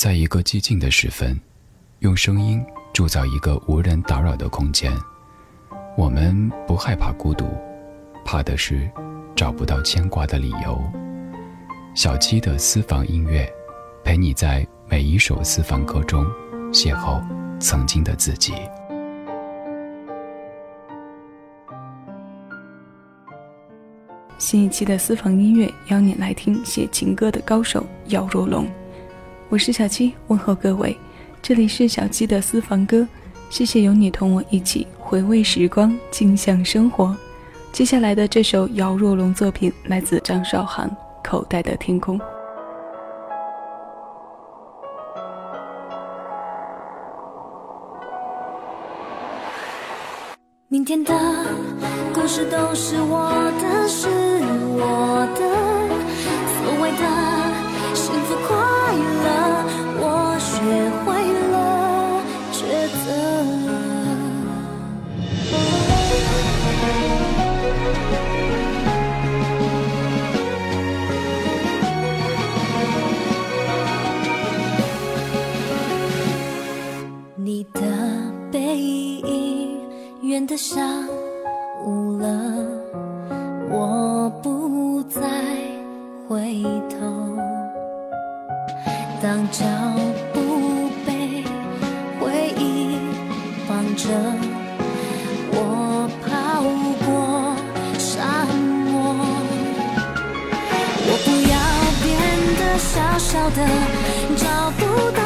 在一个寂静的时分，用声音铸造一个无人打扰的空间。我们不害怕孤独，怕的是找不到牵挂的理由。小七的私房音乐，陪你在每一首私房歌中邂逅曾经的自己。新一期的私房音乐，邀你来听写情歌的高手姚若龙。我是小七，问候各位，这里是小七的私房歌。谢谢有你同我一起回味时光，静享生活。接下来的这首姚若龙作品来自张韶涵，《口袋的天空》。明天的故事都是我的，是我的。脚步被回忆绑着，我跑过沙漠。我不要变得小小的，找不到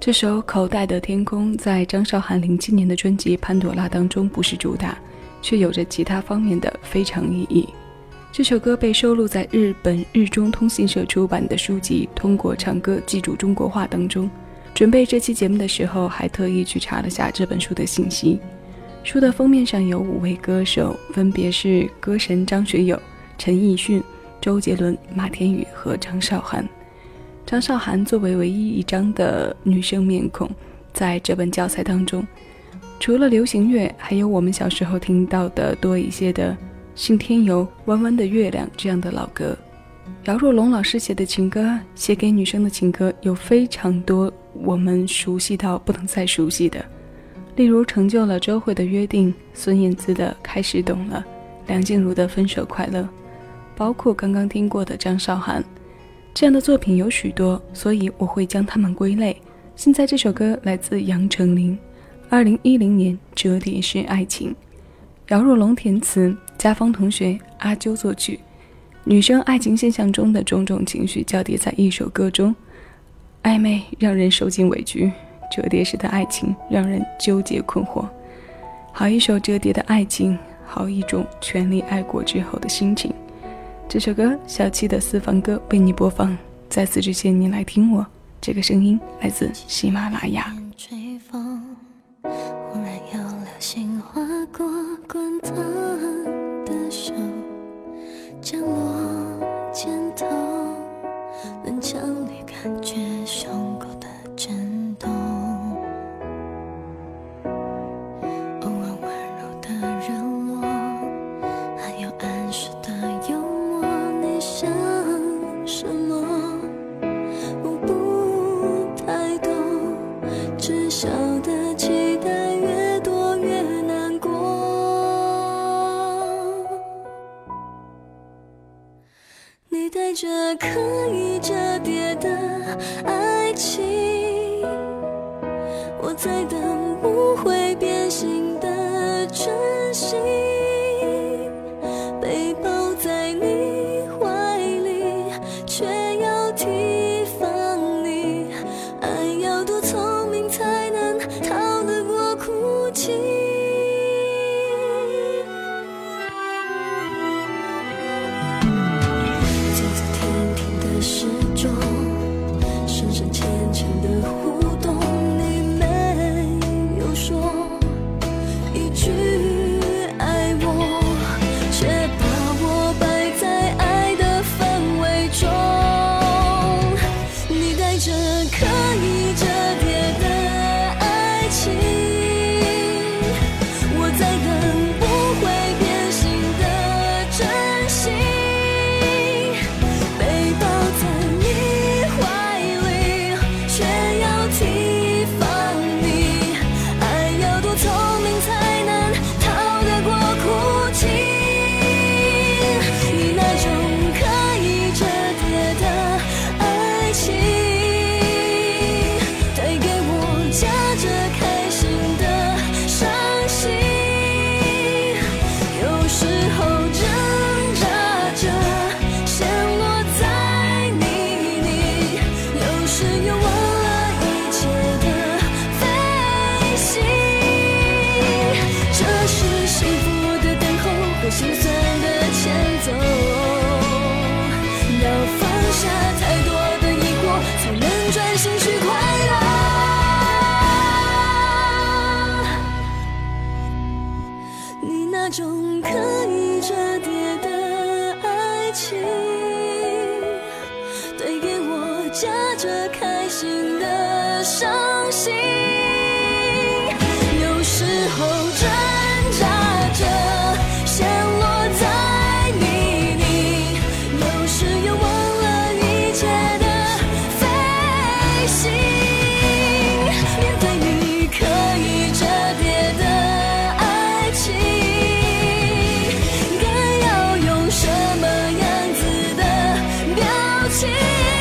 这首《口袋的天空》在张韶涵零七年的专辑《潘朵拉》当中不是主打，却有着其他方面的非常意义。这首歌被收录在日本日中通信社出版的书籍《通过唱歌记住中国话》当中。准备这期节目的时候，还特意去查了下这本书的信息。书的封面上有五位歌手，分别是歌神张学友、陈奕迅、周杰伦、马天宇和张韶涵。张韶涵作为唯一一张的女生面孔，在这本教材当中，除了流行乐，还有我们小时候听到的多一些的《信天游》《弯弯的月亮》这样的老歌。姚若龙老师写的情歌，写给女生的情歌有非常多我们熟悉到不能再熟悉的，例如成就了周蕙的约定、孙燕姿的开始懂了、梁静茹的分手快乐，包括刚刚听过的张韶涵。这样的作品有许多，所以我会将它们归类。现在这首歌来自杨丞琳，二零一零年《折叠式爱情》，姚若龙填词，家芳同学阿啾作曲。女生爱情现象中的种种情绪交叠在一首歌中，暧昧让人受尽委屈，折叠式的爱情让人纠结困惑。好一首折叠的爱情，好一种全力爱过之后的心情。这首歌小七的私房歌为你播放。在此之前，你来听我这个声音来自喜马拉雅。这可以折叠的爱情，我在等只有忘了一切的飞行。这是幸福的等候和心酸的前奏，要放下太多的疑惑，才能专心去快乐。你那种可以折叠的爱情，心的伤心有时候挣扎着陷落在泥泞有时又忘了一切的飞行面对你可以折叠的爱情该要用什么样子的表情？